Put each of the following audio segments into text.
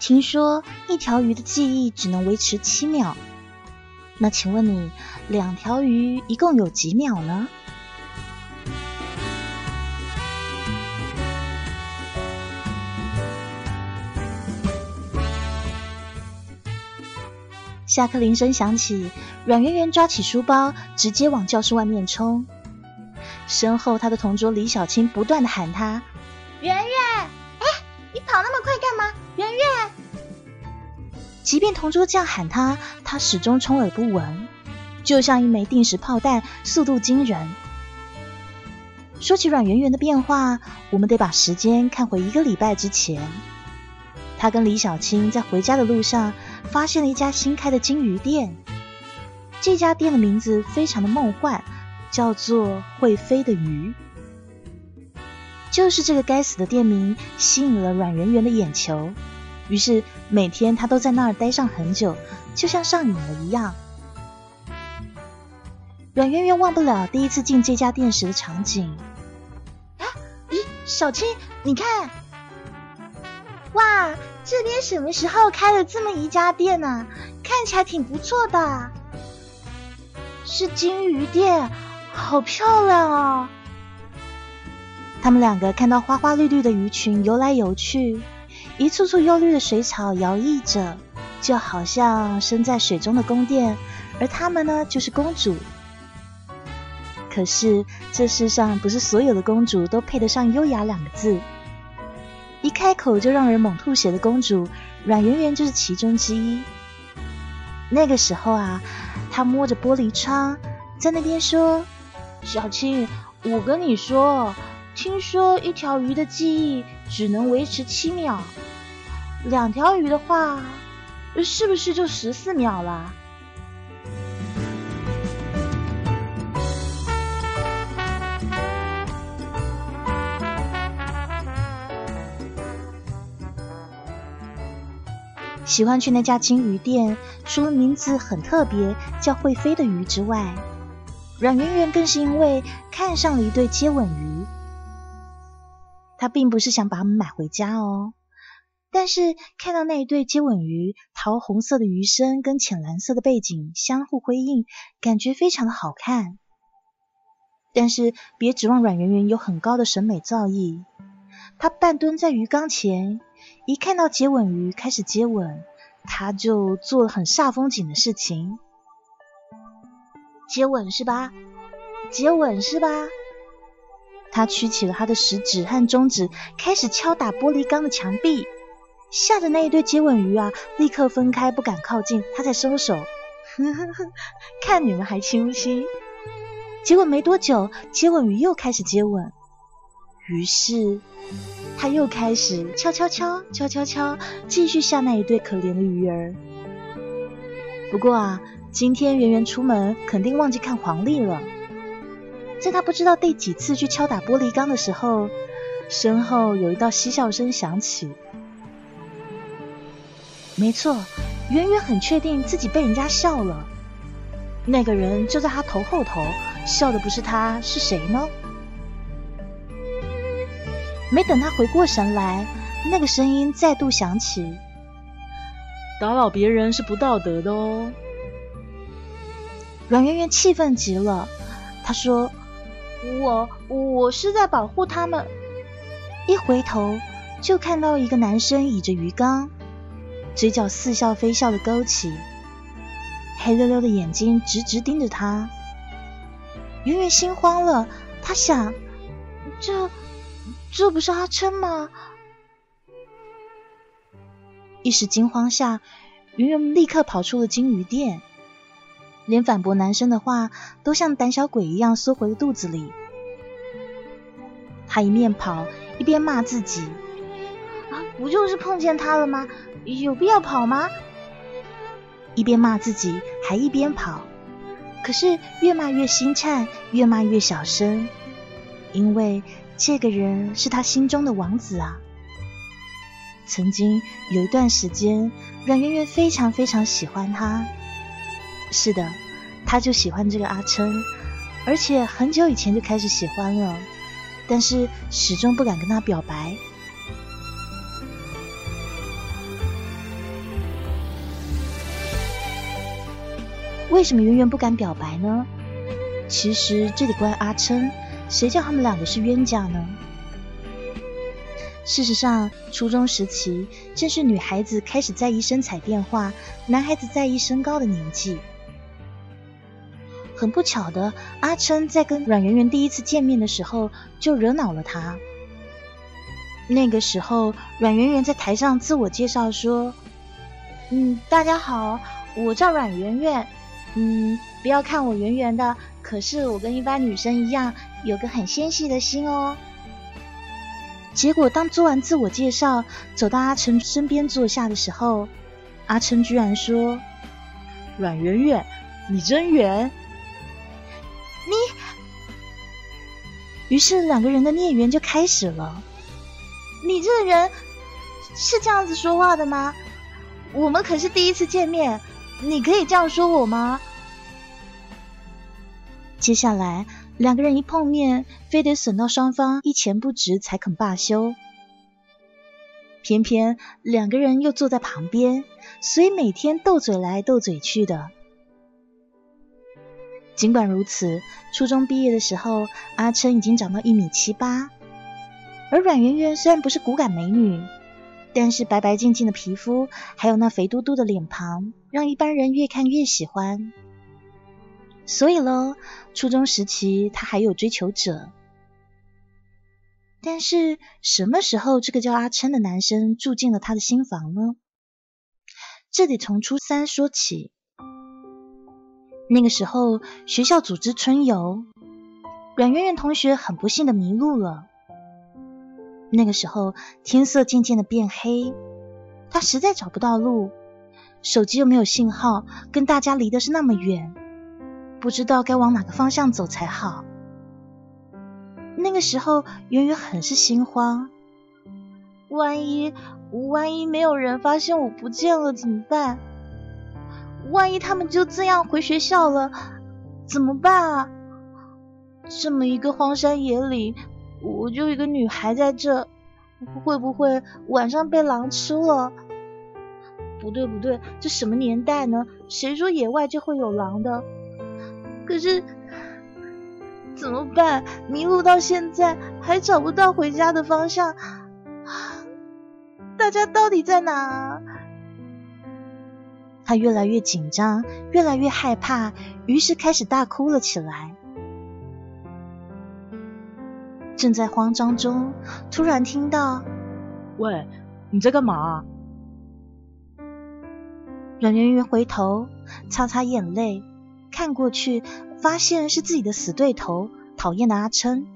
听说一条鱼的记忆只能维持七秒，那请问你两条鱼一共有几秒呢？下课铃声响起，阮圆圆抓起书包，直接往教室外面冲。身后，他的同桌李小青不断的喊他：“圆，即便同桌这样喊他，他始终充耳不闻，就像一枚定时炮弹，速度惊人。说起阮圆圆的变化，我们得把时间看回一个礼拜之前。他跟李小青在回家的路上，发现了一家新开的金鱼店。这家店的名字非常的梦幻。叫做会飞的鱼，就是这个该死的店名吸引了阮圆圆的眼球，于是每天他都在那儿待上很久，就像上瘾了一样。阮圆圆忘不了第一次进这家店时的场景。啊，咦，小青，你看，哇，这边什么时候开了这么一家店呢？看起来挺不错的，是金鱼店。好漂亮哦！他们两个看到花花绿绿的鱼群游来游去，一簇簇幽绿的水草摇曳着，就好像身在水中的宫殿，而他们呢，就是公主。可是这世上不是所有的公主都配得上优雅两个字，一开口就让人猛吐血的公主，阮圆圆就是其中之一。那个时候啊，她摸着玻璃窗，在那边说。小青，我跟你说，听说一条鱼的记忆只能维持七秒，两条鱼的话，是不是就十四秒了？喜欢去那家金鱼店，除了名字很特别，叫会飞的鱼之外。阮圆圆更是因为看上了一对接吻鱼，他并不是想把它们买回家哦，但是看到那一对接吻鱼，桃红色的鱼身跟浅蓝色的背景相互辉映，感觉非常的好看。但是别指望阮圆圆有很高的审美造诣，她半蹲在鱼缸前，一看到接吻鱼开始接吻，她就做了很煞风景的事情。接吻是吧？接吻是吧？他曲起了他的食指和中指，开始敲打玻璃缸的墙壁，吓得那一对接吻鱼啊，立刻分开，不敢靠近。他才收手，看你们还亲不亲？结果没多久，接吻鱼又开始接吻，于是他又开始敲敲敲敲敲敲，继续吓那一对可怜的鱼儿。不过啊。今天圆圆出门肯定忘记看黄历了，在他不知道第几次去敲打玻璃缸的时候，身后有一道嬉笑声响起。没错，圆圆很确定自己被人家笑了。那个人就在他头后头，笑的不是他是谁呢？没等他回过神来，那个声音再度响起：“打扰别人是不道德的哦。”阮圆圆气愤极了，她说：“我我是在保护他们。”一回头就看到一个男生倚着鱼缸，嘴角似笑非笑的勾起，黑溜溜的眼睛直直盯着他。圆圆心慌了，她想：“这这不是阿琛吗？”一时惊慌下，圆圆立刻跑出了金鱼店。连反驳男生的话都像胆小鬼一样缩回了肚子里。他一面跑一边骂自己：“啊，不就是碰见他了吗？有必要跑吗？”一边骂自己，还一边跑。可是越骂越心颤，越骂越小声，因为这个人是他心中的王子啊！曾经有一段时间，阮圆圆非常非常喜欢他。是的他就喜欢这个阿琛而且很久以前就开始喜欢了但是始终不敢跟他表白。为什么圆圆不敢表白呢？其实这得怪阿琛谁叫他们两个是冤家呢？事实上初中时期正是女孩子开始在意身材变化男孩子在意身高的年纪。很不巧的，阿琛在跟阮圆圆第一次见面的时候就惹恼了他。那个时候，阮圆圆在台上自我介绍说：“嗯，大家好，我叫阮圆圆。嗯，不要看我圆圆的，可是我跟一般女生一样，有个很纤细的心哦。”结果，当做完自我介绍，走到阿成身边坐下的时候，阿琛居然说：“阮圆圆，你真圆。”于是两个人的孽缘就开始了。你这个人是这样子说话的吗？我们可是第一次见面，你可以这样说我吗？接下来。两个人一碰面，非得损到双方一钱不值才肯罢休。偏偏两个人又坐在旁边，所以每天斗嘴来斗嘴去的。尽管如此，初中毕业的时候，阿琛已经长到一米七八，而阮圆圆虽然不是骨感美女，但是白白净净的皮肤，还有那肥嘟嘟的脸庞，让一般人越看越喜欢。所以喽，初中时期他还有追求者，但是什么时候这个叫阿琛的男生住进了他的新房呢？这得从初三说起。那个时候学校组织春游，阮圆圆同学很不幸的迷路了。那个时候天色渐渐的变黑，他实在找不到路，手机又没有信号，跟大家离的是那么远。不知道该往哪个方向走才好。那个时候，圆圆很是心慌。万一万一没有人发现我不见了怎么办？万一他们就这样回学校了怎么办啊？这么一个荒山野岭，我就一个女孩在这，会不会晚上被狼吃了？不对不对，这什么年代呢？谁说野外就会有狼的？可是怎么办？迷路到现在还找不到回家的方向，大家到底在哪？他越来越紧张，越来越害怕，于是开始大哭了起来。正在慌张中，突然听到：“喂，你在干嘛？”阮圆圆回头擦擦眼泪。看过去，发现是自己的死对头，讨厌的阿琛。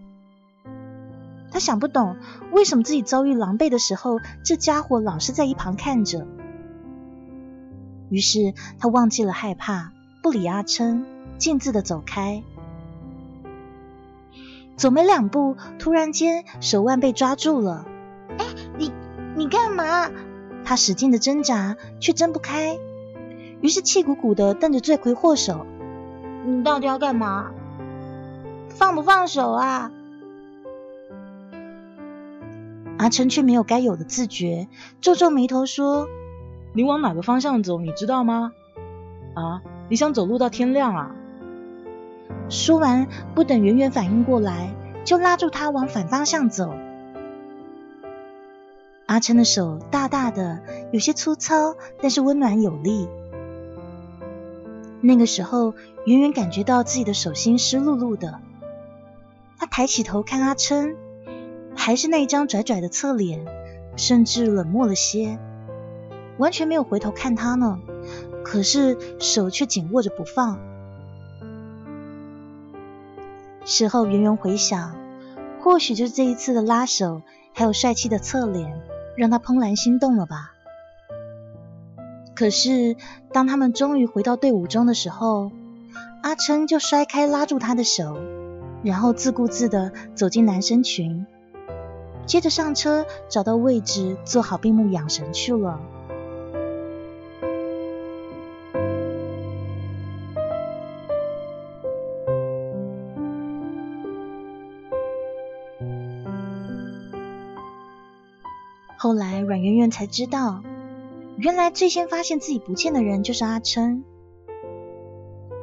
他想不懂，为什么自己遭遇狼狈的时候，这家伙老是在一旁看着。于是他忘记了害怕，不理阿琛，径自的走开。走没两步，突然间手腕被抓住了。哎，你你干嘛？他使劲的挣扎，却挣不开，于是气鼓鼓的瞪着罪魁祸首。你到底要干嘛？放不放手啊？阿琛却没有该有的自觉，皱皱眉头说：“你往哪个方向走？你知道吗？啊，你想走路到天亮啊？”说完，不等圆圆反应过来，就拉住他往反方向走。阿琛的手大大的，有些粗糙，但是温暖有力。那个时候，圆圆感觉到自己的手心湿漉漉的。她抬起头看阿琛，还是那一张拽拽的侧脸，甚至冷漠了些，完全没有回头看他呢。可是手却紧握着不放。事后，圆圆回想，或许就是这一次的拉手，还有帅气的侧脸，让他怦然心动了吧。可是，当他们终于回到队伍中的时候，阿琛就摔开拉住他的手，然后自顾自的走进男生群，接着上车找到位置做好闭目养神去了。圆圆才知道。原来最先发现自己不见的人就是阿琛。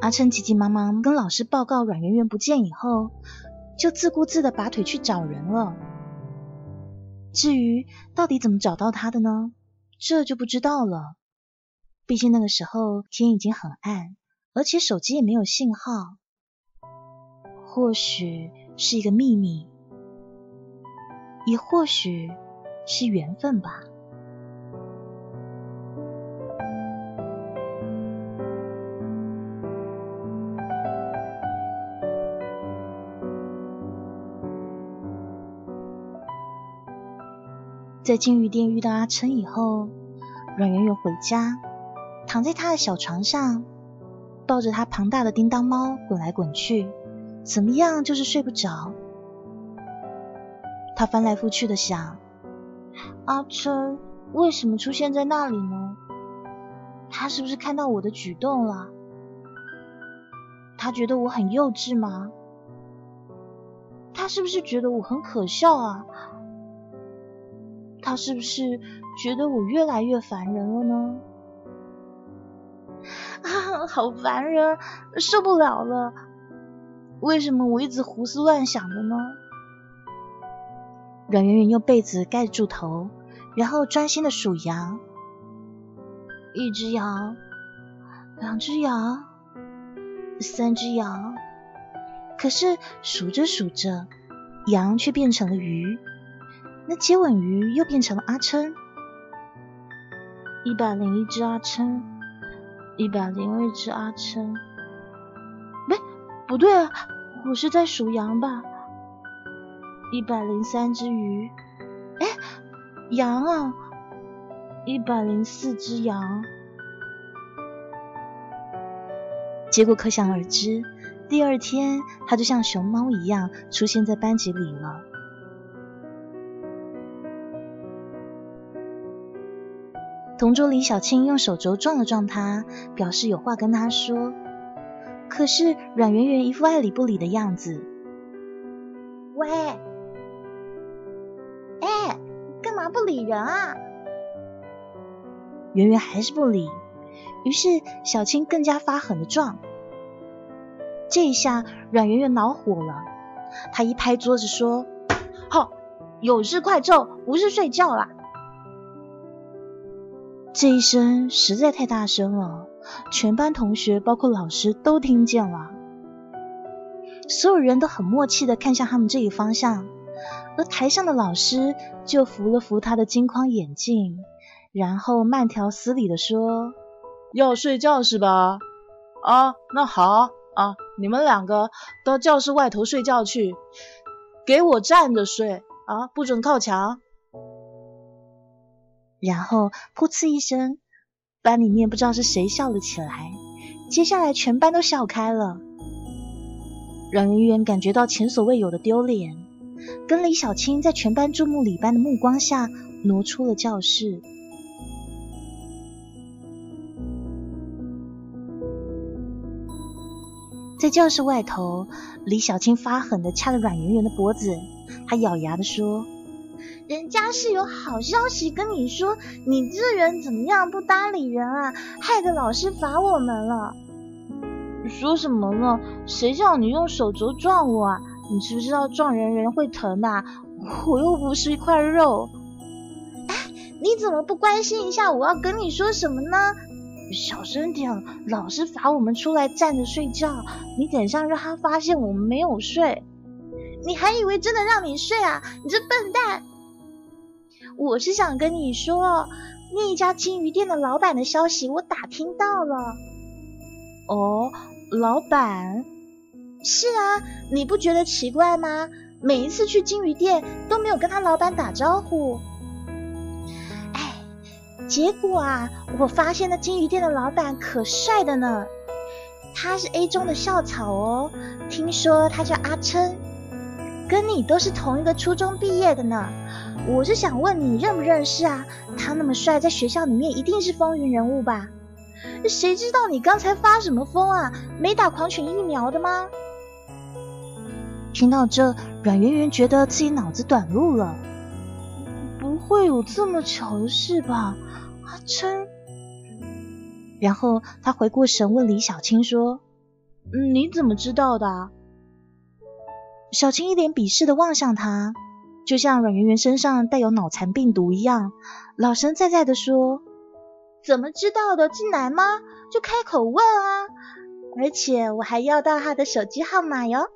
阿琛急急忙忙跟老师报告阮圆圆不见以后，就自顾自的拔腿去找人了。至于到底怎么找到他的呢？这就不知道了。毕竟那个时候天已经很暗，而且手机也没有信号。或许是一个秘密，也或许是缘分吧。在金鱼店遇到阿琛以后，阮圆圆回家，躺在他的小床上，抱着他庞大的叮当猫滚来滚去，怎么样就是睡不着。他翻来覆去的想：阿琛为什么出现在那里呢？他是不是看到我的举动了？他觉得我很幼稚吗？他是不是觉得我很可笑啊？他是不是觉得我越来越烦人了呢？啊，好烦人，受不了了！为什么我一直胡思乱想的呢？阮圆圆用被子盖住头，然后专心的数羊。一只羊，两只羊，三只羊。可是数着数着，羊却变成了鱼。那接吻鱼又变成了阿琛，一百零一只阿琛，一百零二只阿琛，不，不对啊，我是在数羊吧？一百零三只鱼，哎，羊啊，一百零四只羊。结果可想而知，第二天他就像熊猫一样出现在班级里了。同桌李小青用手肘撞了撞他，表示有话跟他说。可是阮圆圆一副爱理不理的样子。喂，哎，干嘛不理人啊？圆圆还是不理，于是小青更加发狠的撞。这一下阮圆圆恼火了，她一拍桌子说：“好，有事快揍，不是睡觉啦！”这一声实在太大声了，全班同学包括老师都听见了。所有人都很默契的看向他们这一方向，而台上的老师就扶了扶他的金框眼镜，然后慢条斯理的说：“要睡觉是吧？啊，那好啊，你们两个到教室外头睡觉去，给我站着睡啊，不准靠墙。”然后噗呲一声，班里面不知道是谁笑了起来。接下来全班都笑开了。阮圆圆感觉到前所未有的丢脸，跟李小青在全班注目礼班的目光下挪出了教室。在教室外头，李小青发狠的掐着阮圆圆的脖子，她咬牙的说。人家是有好消息跟你说，你这人怎么样不搭理人啊？害得老师罚我们了。说什么呢？谁叫你用手肘撞我啊？你知不知道撞人人会疼的？我又不是一块肉。哎，你怎么不关心一下我要跟你说什么呢？小声点，老师罚我们出来站着睡觉，你等下让他发现我们没有睡。你还以为真的让你睡啊？你这笨蛋！我是想跟你说，那一家金鱼店的老板的消息我打听到了。哦，老板？是啊，你不觉得奇怪吗？每一次去金鱼店都没有跟他老板打招呼。哎，结果啊，我发现那金鱼店的老板可帅的呢。他是 A 中的校草哦，听说他叫阿琛，跟你都是同一个初中毕业的呢。我是想问你认不认识啊？他那么帅，在学校里面一定是风云人物吧？谁知道你刚才发什么疯啊？没打狂犬疫苗的吗？听到这，阮圆圆觉得自己脑子短路了。不会有这么巧的事吧？阿琛。然后他回过神问李小青说：“你怎么知道的？小青一脸鄙视的望向他，就像阮圆圆身上带有脑残病毒一样，老神在在的说：“怎么知道的？进来吗？就开口问啊！而且我还要到他的手机号码哟。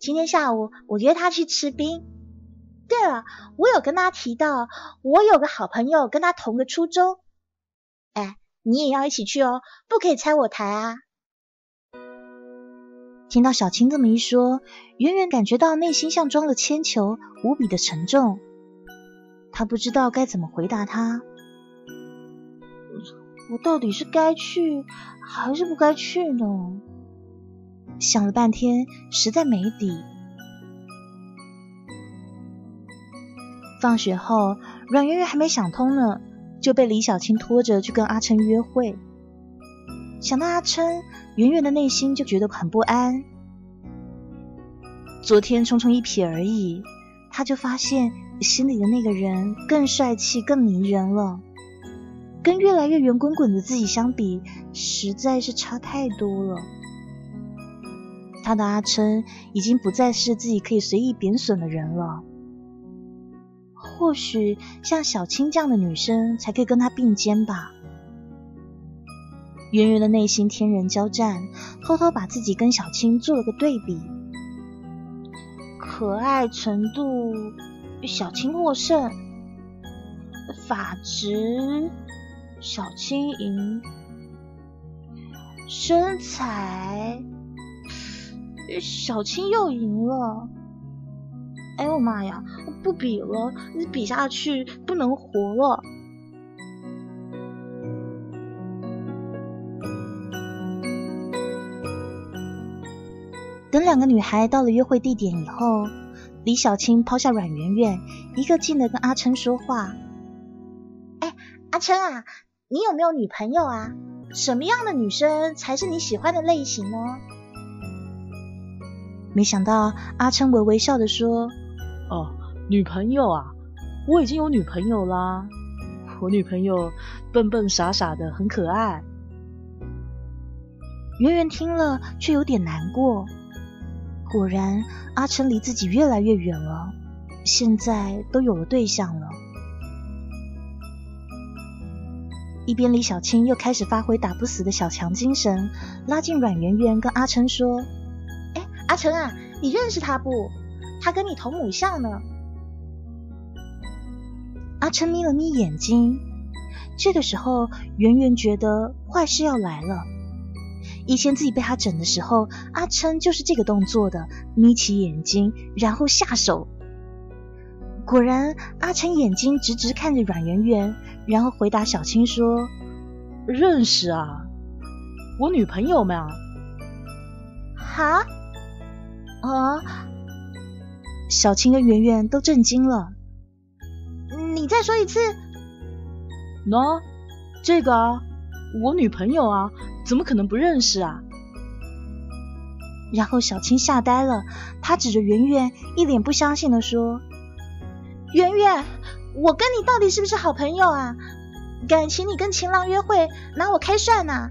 今天下午我约他去吃冰。对了，我有跟他提到，我有个好朋友跟他同个初中。哎，你也要一起去哦，不可以拆我台啊！”听到小青这么一说，远远感觉到内心像装了铅球，无比的沉重。他不知道该怎么回答他。我到底是该去还是不该去呢？想了半天，实在没底。放学后，阮圆圆还没想通呢，就被李小青拖着去跟阿琛约会。想到阿琛，圆圆的内心就觉得很不安。昨天匆匆一瞥而已，他就发现心里的那个人更帅气、更迷人了。跟越来越圆滚滚的自己相比，实在是差太多了。他的阿琛已经不再是自己可以随意贬损的人了。或许像小青这样的女生才可以跟他并肩吧。圆圆的内心天人交战，偷偷把自己跟小青做了个对比。可爱程度，小青获胜；法值，小青赢；身材，小青又赢了。哎呦妈呀，不比了，你比下去不能活了。等两个女孩到了约会地点以后，李小青抛下阮圆圆，一个劲的跟阿琛说话：“哎，阿琛啊，你有没有女朋友啊？什么样的女生才是你喜欢的类型呢？”没想到阿琛微微笑的说：“哦，女朋友啊，我已经有女朋友啦。我女朋友笨笨傻傻的，很可爱。”圆圆听了却有点难过。果然，阿琛离自己越来越远了。现在都有了对象了。一边，李小青又开始发挥打不死的小强精神，拉近阮圆圆，跟阿琛说：“哎，阿琛啊，你认识他不？他跟你同母校呢。”阿琛眯了眯眼睛。这个时候，圆圆觉得坏事要来了。以前自己被他整的时候，阿琛就是这个动作的，眯起眼睛，然后下手。果然，阿琛眼睛直直看着阮圆圆，然后回答小青说：“认识啊，我女朋友嘛。”哈？啊？小青跟圆圆都震惊了。你再说一次。喏，这个啊，我女朋友啊。怎么可能不认识啊？然后小青吓呆了，她指着圆圆，一脸不相信的说：“圆圆，我跟你到底是不是好朋友啊？敢情你跟情郎约会，拿我开涮呢？”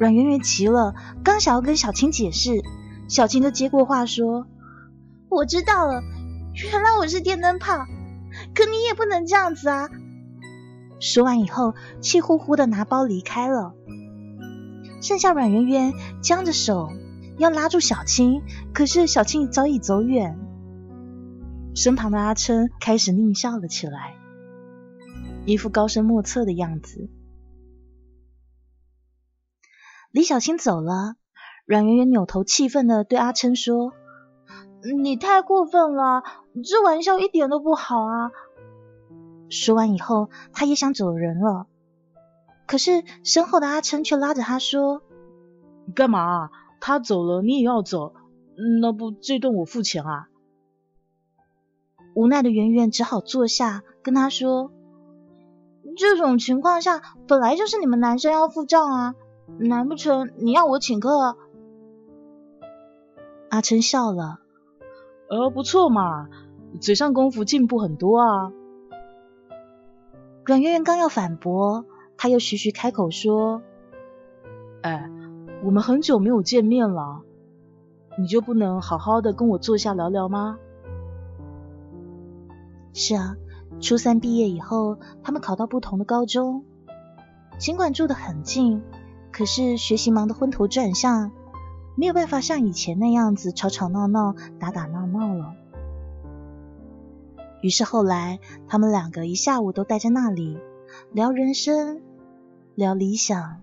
阮圆圆急了，刚想要跟小青解释，小青就接过话说：“我知道了，原来我是电灯泡，可你也不能这样子啊！”说完以后，气呼呼的拿包离开了。剩下阮圆圆僵着手要拉住小青，可是小青早已走远。身旁的阿琛开始狞笑了起来，一副高深莫测的样子。李小青走了，阮圆圆扭头气愤的对阿琛说：“你太过分了，这玩笑一点都不好啊！”说完以后，他也想走人了。可是身后的阿琛却拉着他说：“干嘛？他走了，你也要走？那不这顿我付钱啊？”无奈的圆圆只好坐下，跟他说：“这种情况下，本来就是你们男生要付账啊，难不成你要我请客？”阿琛笑了：“呃，不错嘛，嘴上功夫进步很多啊。”阮圆圆刚要反驳。他又徐徐开口说：“哎，我们很久没有见面了，你就不能好好的跟我坐下聊聊吗？是啊，初三毕业以后，他们考到不同的高中，尽管住得很近，可是学习忙得昏头转向，没有办法像以前那样子吵吵闹闹、打打闹闹了。于是后来，他们两个一下午都待在那里聊人生，聊理想。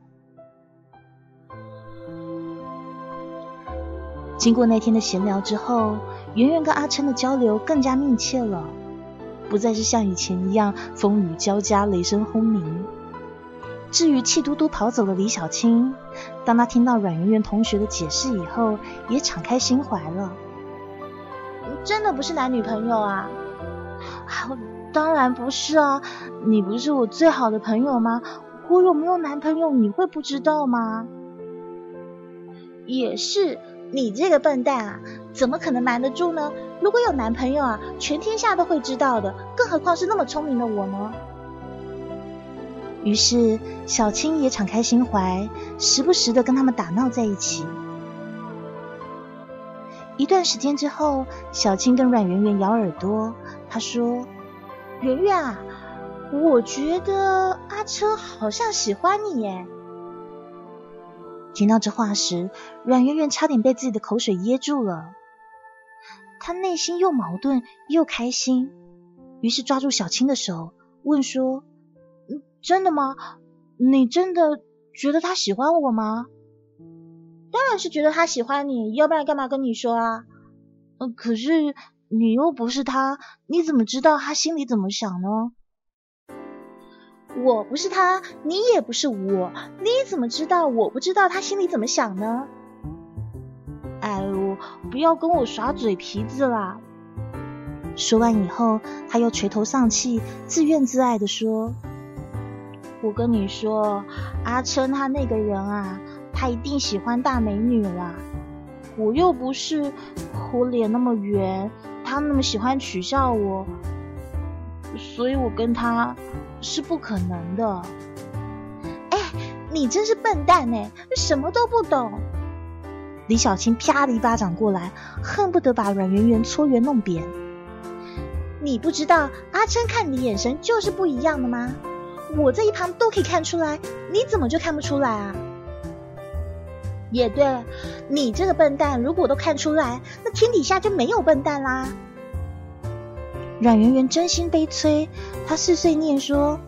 经过那天的闲聊之后，圆圆跟阿琛的交流更加密切了，不再是像以前一样风雨交加、雷声轰鸣。至于气嘟嘟跑走的李小青，当他听到阮圆圆同学的解释以后，也敞开心怀了。真的不是男女朋友啊？当然不是啊！你不是我最好的朋友吗？我有没有男朋友你会不知道吗？也是，你这个笨蛋啊，怎么可能瞒得住呢？如果有男朋友啊，全天下都会知道的，更何况是那么聪明的我呢？于是小青也敞开心怀，时不时的跟他们打闹在一起。一段时间之后，小青跟阮圆圆咬耳朵，她说：“圆圆啊，我觉得阿车好像喜欢你耶。”听到这话时，阮圆圆差点被自己的口水噎住了。她内心又矛盾又开心，于是抓住小青的手，问说：“真的吗？你真的觉得他喜欢我吗？”当然是觉得他喜欢你，要不然干嘛跟你说啊？呃，可是你又不是他，你怎么知道他心里怎么想呢？我不是他，你也不是我，你怎么知道我不知道他心里怎么想呢？哎呦，不要跟我耍嘴皮子啦！说完以后，他又垂头丧气、自怨自艾的说：“我跟你说，阿琛他那个人啊。”他一定喜欢大美女啦！我又不是，我脸那么圆，他那么喜欢取笑我，所以我跟他是不可能的。哎，你真是笨蛋哎，什么都不懂！李小青啪的一巴掌过来，恨不得把阮圆圆搓圆弄扁。你不知道阿琛看你的眼神就是不一样的吗？我在一旁都可以看出来，你怎么就看不出来啊？也对，你这个笨蛋，如果都看出来，那天底下就没有笨蛋啦。阮圆圆真心悲催，他碎碎念说：“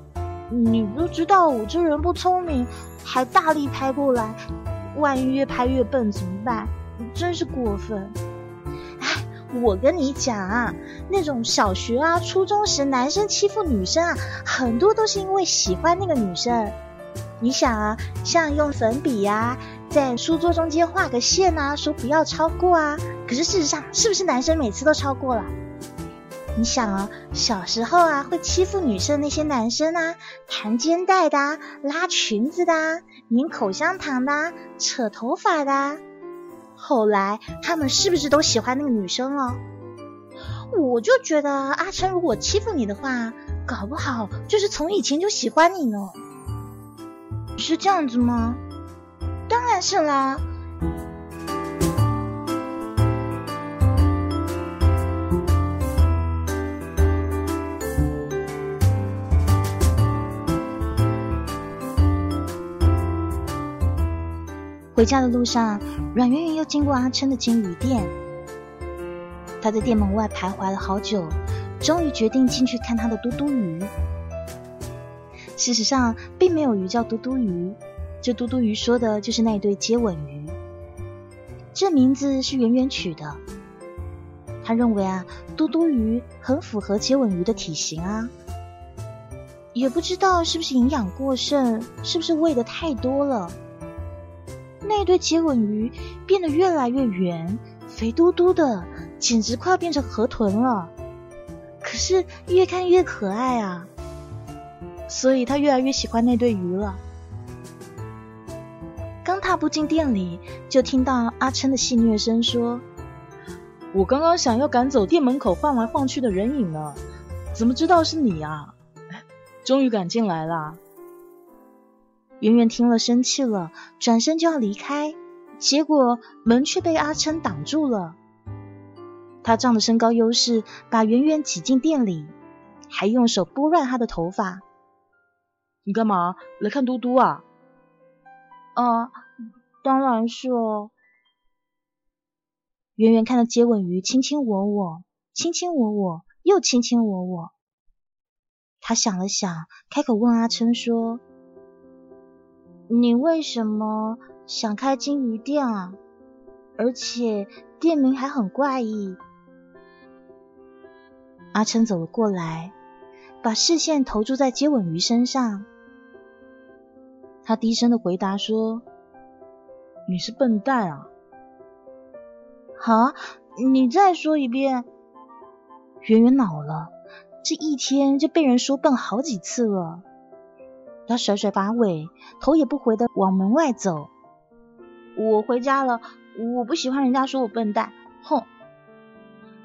你都知道我这人不聪明，还大力拍过来，万一越拍越笨怎么办？真是过分！”哎，我跟你讲啊，那种小学啊、初中时男生欺负女生啊，很多都是因为喜欢那个女生。你想啊，像用粉笔呀。在书桌中间画个线啊，说不要超过啊。可是事实上，是不是男生每次都超过了？你想啊，小时候啊，会欺负女生那些男生啊，弹肩带的、拉裙子的、拧口香糖的、扯头发的，后来他们是不是都喜欢那个女生了？我就觉得阿琛如果欺负你的话，搞不好就是从以前就喜欢你呢。是这样子吗？当然是啦。回家的路上，阮圆圆又经过阿琛的金鱼店。他在店门外徘徊了好久，终于决定进去看他的嘟嘟鱼。事实上，并没有鱼叫嘟嘟鱼。这嘟嘟鱼说的就是那对接吻鱼，这名字是圆圆取的。他认为啊，嘟嘟鱼很符合接吻鱼的体型啊，也不知道是不是营养过剩，是不是喂的太多了，那对接吻鱼变得越来越圆，肥嘟嘟的，简直快要变成河豚了。可是越看越可爱啊，所以他越来越喜欢那对鱼了。刚踏步进店里，就听到阿琛的戏谑声说：“我刚刚想要赶走店门口晃来晃去的人影呢，怎么知道是你啊？终于赶进来了。”圆圆听了生气了，转身就要离开，结果门却被阿琛挡住了。他仗着身高优势，把圆圆挤进店里，还用手拨乱她的头发。你干嘛来看嘟嘟啊？啊，当然是哦。圆圆看到接吻鱼卿卿我我，卿卿我我，又卿卿我我。他想了想，开口问阿琛说：“你为什么想开金鱼店啊？而且店名还很怪异。”阿琛走了过来，把视线投注在接吻鱼身上。他低声的回答说：“你是笨蛋啊！”好，你再说一遍。圆圆恼了，这一天就被人说笨好几次了。他甩甩把尾，头也不回的往门外走。我回家了，我不喜欢人家说我笨蛋。哼！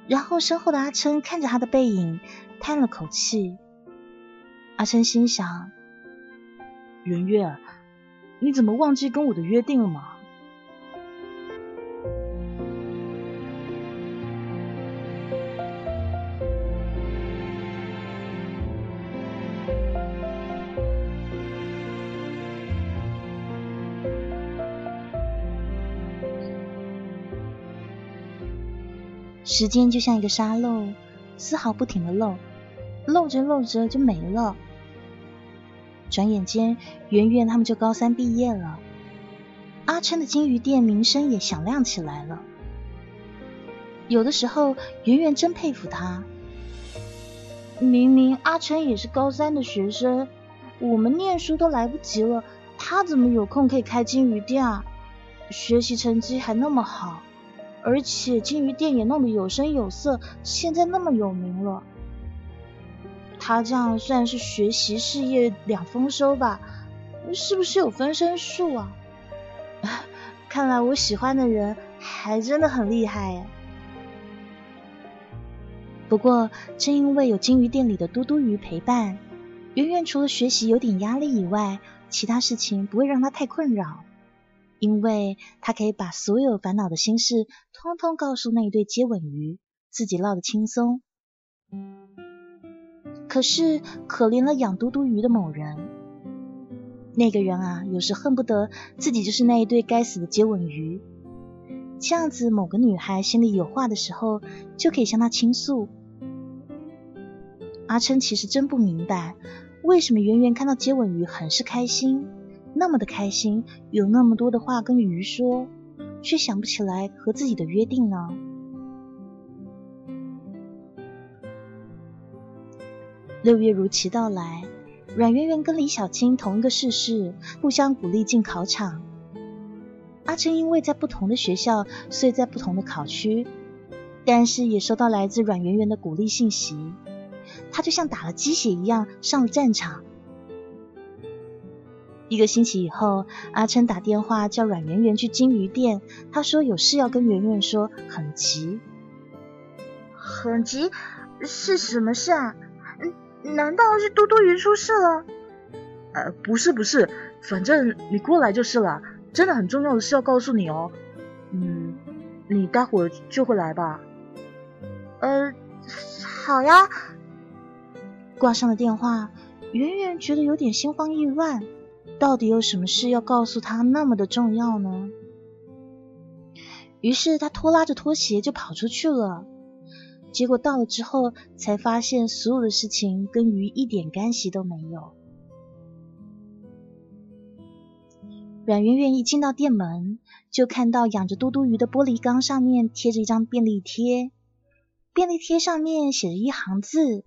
然后身后的阿琛看着他的背影，叹了口气。阿琛心想：圆圆。你怎么忘记跟我的约定了吗？时间就像一个沙漏，丝毫不停的漏，漏着漏着就没了。转眼间，圆圆他们就高三毕业了。阿琛的金鱼店名声也响亮起来了。有的时候，圆圆真佩服他。明明阿琛也是高三的学生，我们念书都来不及了，他怎么有空可以开金鱼店啊？学习成绩还那么好，而且金鱼店也弄得有声有色，现在那么有名了。他这样算是学习事业两丰收吧？是不是有分身术啊？看来我喜欢的人还真的很厉害耶。不过正因为有金鱼店里的嘟嘟鱼陪伴，圆圆除了学习有点压力以外，其他事情不会让他太困扰，因为他可以把所有烦恼的心事通通告诉那一对接吻鱼，自己唠得轻松。可是可怜了养嘟嘟鱼的某人，那个人啊，有时恨不得自己就是那一对该死的接吻鱼。这样子，某个女孩心里有话的时候，就可以向他倾诉。阿琛其实真不明白，为什么圆圆看到接吻鱼很是开心，那么的开心，有那么多的话跟鱼说，却想不起来和自己的约定呢？六月如期到来，阮圆圆跟李小青同一个市室，互相鼓励进考场。阿琛因为在不同的学校，所以在不同的考区，但是也收到来自阮圆圆的鼓励信息。他就像打了鸡血一样上了战场。一个星期以后，阿琛打电话叫阮圆圆去金鱼店，他说有事要跟圆圆说，很急。很急？是什么事啊？难道是多多鱼出事了？呃，不是不是，反正你过来就是了。真的很重要的事要告诉你哦。嗯，你待会儿就会来吧？呃，好呀。挂上了电话，圆圆觉得有点心慌意乱。到底有什么事要告诉他那么的重要呢？于是他拖拉着拖鞋就跑出去了。结果到了之后，才发现所有的事情跟鱼一点干系都没有。阮圆圆一进到店门，就看到养着嘟嘟鱼的玻璃缸上面贴着一张便利贴，便利贴上面写着一行字：“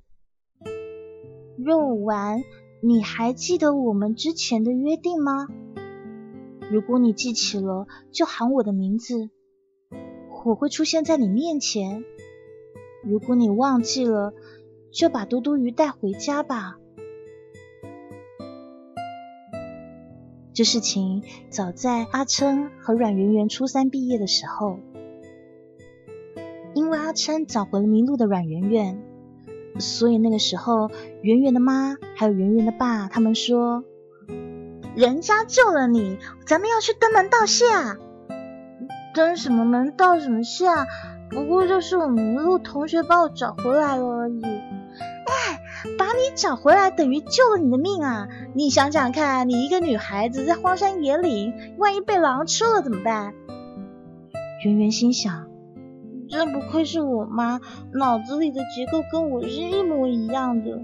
肉丸，你还记得我们之前的约定吗？如果你记起了，就喊我的名字，我会出现在你面前。”如果你忘记了，就把嘟嘟鱼带回家吧。这事情早在阿琛和阮圆圆初三毕业的时候，因为阿琛找回了迷路的阮圆圆，所以那个时候圆圆的妈还有圆圆的爸他们说：“人家救了你，咱们要去登门道谢啊！登什么门道什么谢啊？不过就是我们一路，同学把我找回来了而已。哎，把你找回来等于救了你的命啊！你想想看，你一个女孩子在荒山野岭，万一被狼吃了怎么办？圆圆心想，真不愧是我妈，脑子里的结构跟我是一模一样的。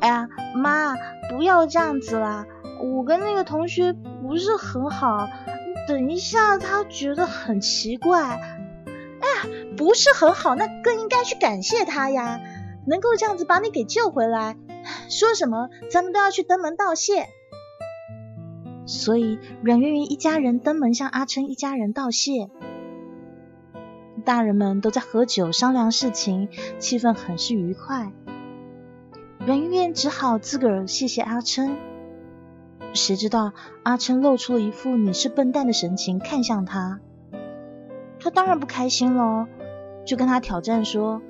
哎呀，妈，不要这样子啦！我跟那个同学不是很好，等一下他觉得很奇怪。哎呀，不是很好，那更应该去感谢他呀，能够这样子把你给救回来。说什么，咱们都要去登门道谢。所以阮圆圆一家人登门向阿琛一家人道谢。大人们都在喝酒商量事情，气氛很是愉快。圆圆只好自个儿谢谢阿琛。谁知道阿琛露出了一副你是笨蛋的神情，看向他。他当然不开心了，就跟他挑战说：“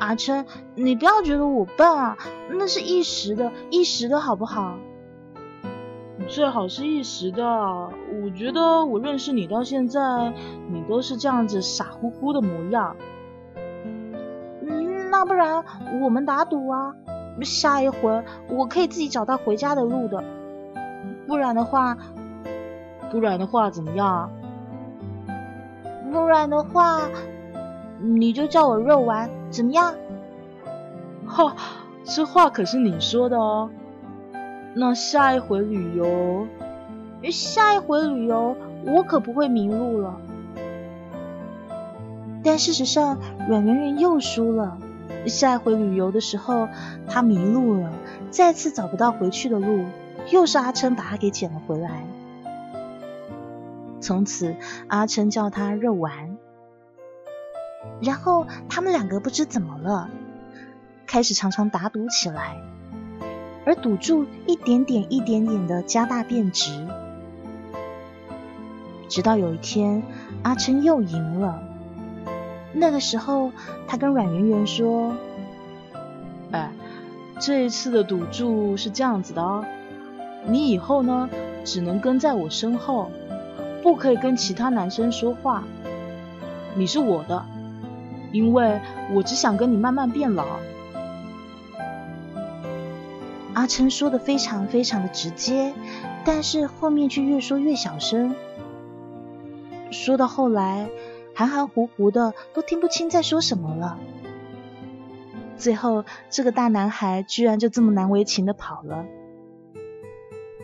阿琛，你不要觉得我笨啊，那是一时的，一时的好不好？最好是一时的。我觉得我认识你到现在，你都是这样子傻乎乎的模样。嗯，那不然我们打赌啊，下一回我可以自己找到回家的路的。不然的话，不然的话怎么样？”不然的话，你就叫我肉丸，怎么样？哈，这话可是你说的哦。那下一回旅游，下一回旅游我可不会迷路了。但事实上，阮圆圆又输了。下一回旅游的时候，她迷路了，再次找不到回去的路，又是阿琛把她给捡了回来。从此，阿琛叫他肉丸。然后他们两个不知怎么了，开始常常打赌起来，而赌注一点点、一点点的加大变值，直到有一天，阿琛又赢了。那个时候，他跟阮圆圆说：“哎，这一次的赌注是这样子的哦，你以后呢，只能跟在我身后。”不可以跟其他男生说话，你是我的，因为我只想跟你慢慢变老。阿琛说的非常非常的直接，但是后面却越说越小声，说到后来含含糊糊的，都听不清在说什么了。最后，这个大男孩居然就这么难为情的跑了，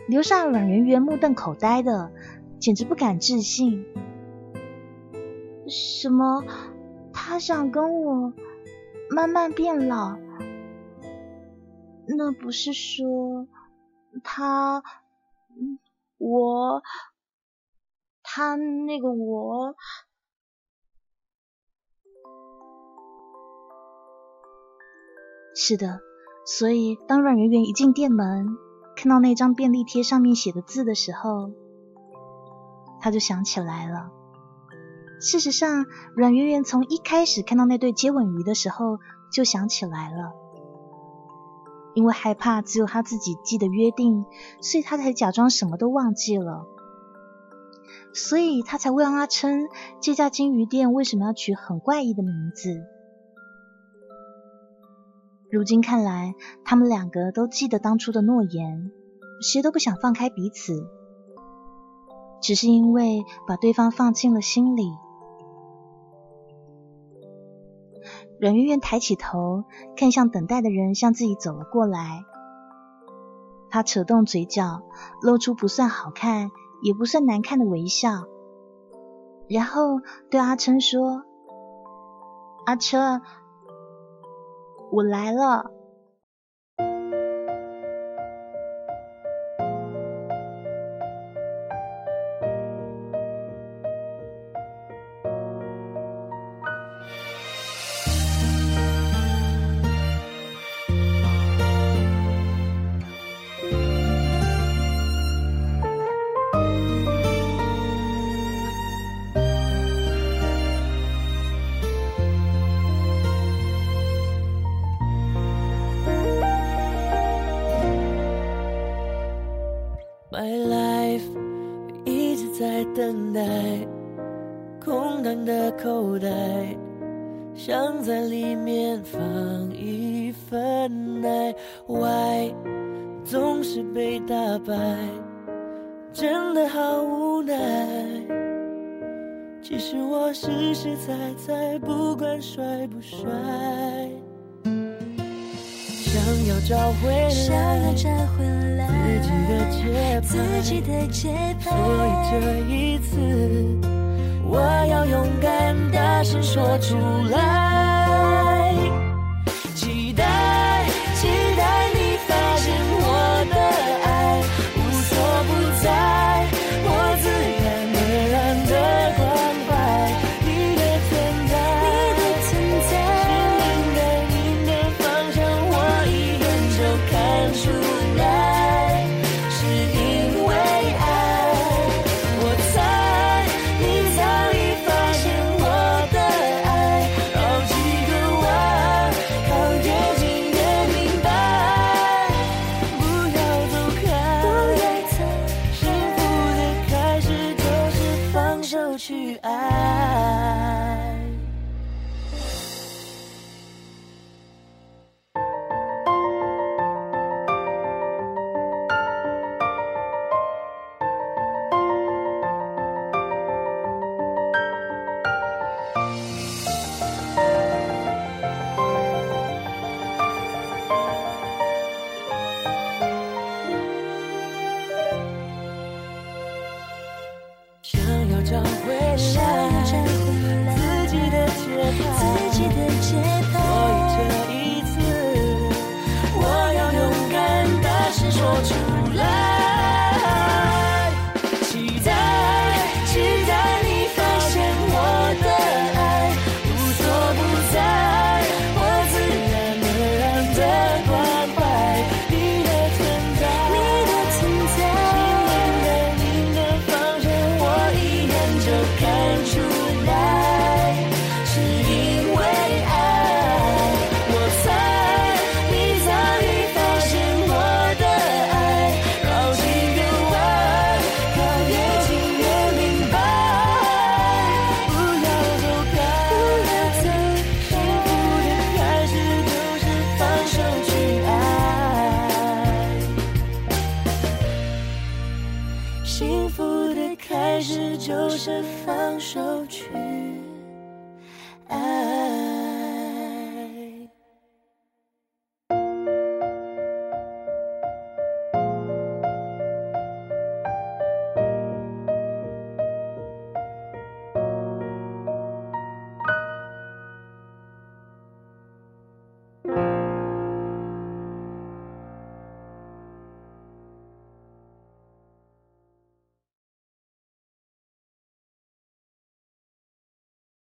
留下阮圆圆目瞪口呆的。简直不敢置信！什么？他想跟我慢慢变老？那不是说他……我……他那个我……是的，所以当阮圆圆一进店门，看到那张便利贴上面写的字的时候。他就想起来了。事实上，阮圆圆从一开始看到那对接吻鱼的时候就想起来了，因为害怕只有他自己记得约定，所以他才假装什么都忘记了。所以他才问阿琛，这家金鱼店为什么要取很怪异的名字？如今看来，他们两个都记得当初的诺言，谁都不想放开彼此。只是因为把对方放进了心里。阮圆圆抬起头，看向等待的人，向自己走了过来。他扯动嘴角，露出不算好看，也不算难看的微笑，然后对阿琛说：“阿琛，我来了。”实实在在，不管帅不帅，想要找回来，想要找回来，自己的节拍，自己的节拍，所以这一次我要勇敢大声说出来。